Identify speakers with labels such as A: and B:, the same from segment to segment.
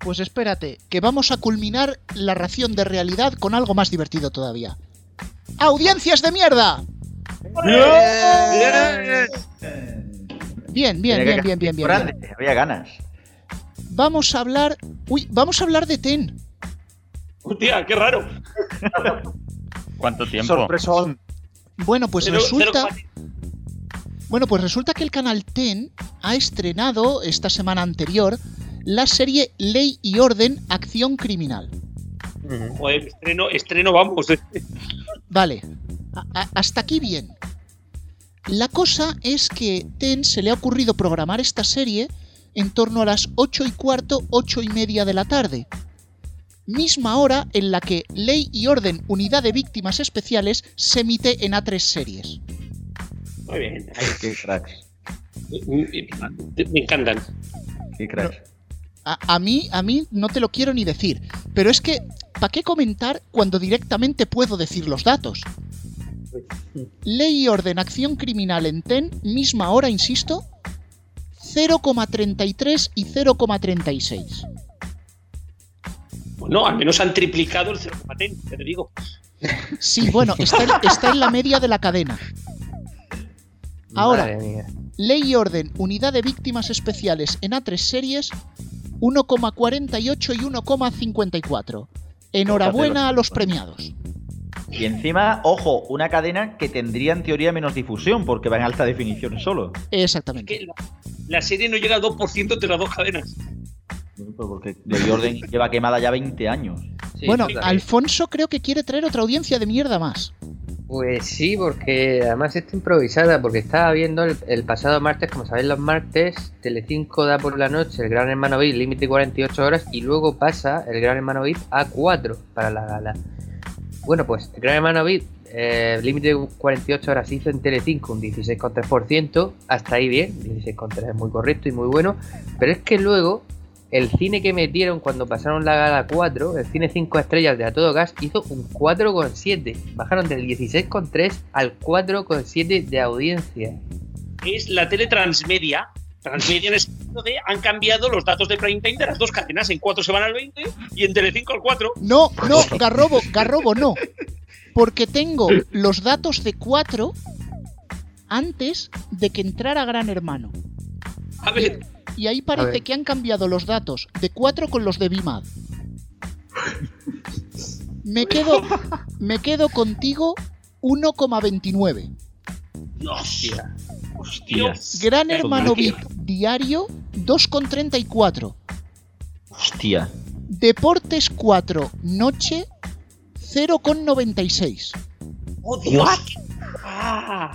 A: Pues espérate, que vamos a culminar la ración de realidad con algo más divertido todavía. ¡Audiencias de mierda! Bien, bien, bien, bien, bien, bien.
B: Grande, había ganas.
A: Vamos a hablar. Uy, vamos a hablar de Ten.
C: Hostia, qué raro.
D: ¿Cuánto tiempo?
E: Sorpresón.
A: Bueno, pues resulta. Bueno, pues resulta que el canal Ten ha estrenado esta semana anterior la serie Ley y Orden Acción Criminal.
C: Joder, estreno, estreno, vamos.
A: Vale, a- a- hasta aquí bien. La cosa es que Ten se le ha ocurrido programar esta serie en torno a las 8 y cuarto, 8 y media de la tarde. Misma hora en la que Ley y Orden Unidad de Víctimas Especiales se emite en A3 series.
C: Muy bien.
B: Qué cracks.
C: Me encantan.
B: Qué cracks.
A: A, a mí, a mí no te lo quiero ni decir, pero es que, ¿para qué comentar cuando directamente puedo decir los datos? Ley y orden, acción criminal en TEN, misma hora, insisto, 0,33 y 0,36.
C: Bueno, al menos han triplicado el 0,10, te digo.
A: Sí, bueno, está en, está en la media de la cadena. Ahora. Ley y orden, unidad de víctimas especiales en A3 series, 1,48 y 1,54. Enhorabuena a los premiados.
B: Y encima, ojo, una cadena que tendría en teoría menos difusión porque va en alta definición solo.
A: Exactamente.
C: Que la, la serie no llega al 2% entre las dos cadenas.
B: Porque Ley Orden lleva quemada ya 20 años.
F: Sí,
A: bueno,
F: sí,
A: Alfonso creo que quiere traer otra audiencia de mierda más.
F: Pues sí, porque además está improvisada, porque estaba viendo el, pasado martes, como sabéis los martes, Telecinco da por la noche el Gran Hermano VIP límite 48 horas y luego pasa el Gran Hermano VIP a 4 para la gala. Bueno, pues el Gran Hermano VIP eh, límite 48 horas hizo en Telecinco un 16,3%, hasta ahí bien, 16,3 es muy correcto y muy bueno, pero es que luego el cine que metieron cuando pasaron la gala 4, el cine 5 estrellas de A Todo Gas, hizo un 4,7. Bajaron del 16,3 al 4,7 de audiencia.
C: Es la tele transmedia. Transmedia en el sentido de han cambiado los datos de prime time de las dos cadenas. En 4 se van al 20 y en Telecinco al 4.
A: No, no, Garrobo, Garrobo no. Porque tengo los datos de 4 antes de que entrara Gran Hermano.
C: A ver,
A: Y ahí parece que han cambiado los datos de 4 con los de Bimad. Me quedo, me quedo contigo 1,29.
C: hostia.
B: Hostia.
A: Gran Hermano. VIP diario 2,34.
B: Hostia.
A: Deportes 4 noche 0,96.
C: ¡Oh, Dios! Ah.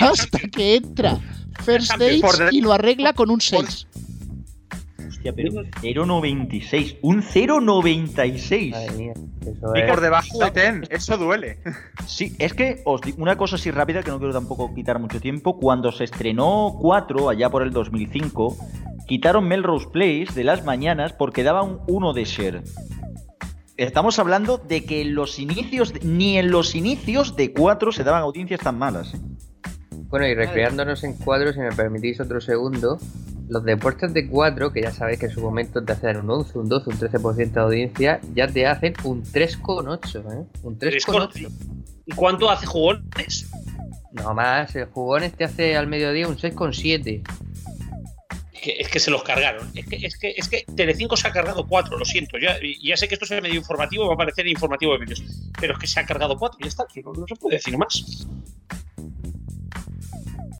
A: Hasta que entra First Dates y lo arregla con un 6.
B: Hostia, pero 0,96. Un 0,96.
F: Madre mía, eso
E: Y
F: es.
E: por debajo de Ten, eso duele.
B: Sí, es que os digo una cosa así rápida que no quiero tampoco quitar mucho tiempo. Cuando se estrenó 4, allá por el 2005, quitaron Melrose Place de las mañanas porque daban uno de share. Estamos hablando de que en los inicios, ni en los inicios de 4 se daban audiencias tan malas. ¿eh?
F: Bueno, y recreándonos en cuadros, si me permitís otro segundo, los deportes de 4, que ya sabéis que en su momento te hacen un 11, un 12, un 13% de audiencia, ya te hacen un 3,8, ¿eh? Un 3,8.
C: ¿Y cuánto hace jugones?
F: No más, el jugones te hace al mediodía un 6,7.
C: Es que, es que se los cargaron. Es que, es que, es que Telecinco se ha cargado cuatro, lo siento. Ya, ya sé que esto es medio informativo, va a parecer informativo de medios. Pero es que se ha cargado cuatro, ya está, no, no se puede decir más.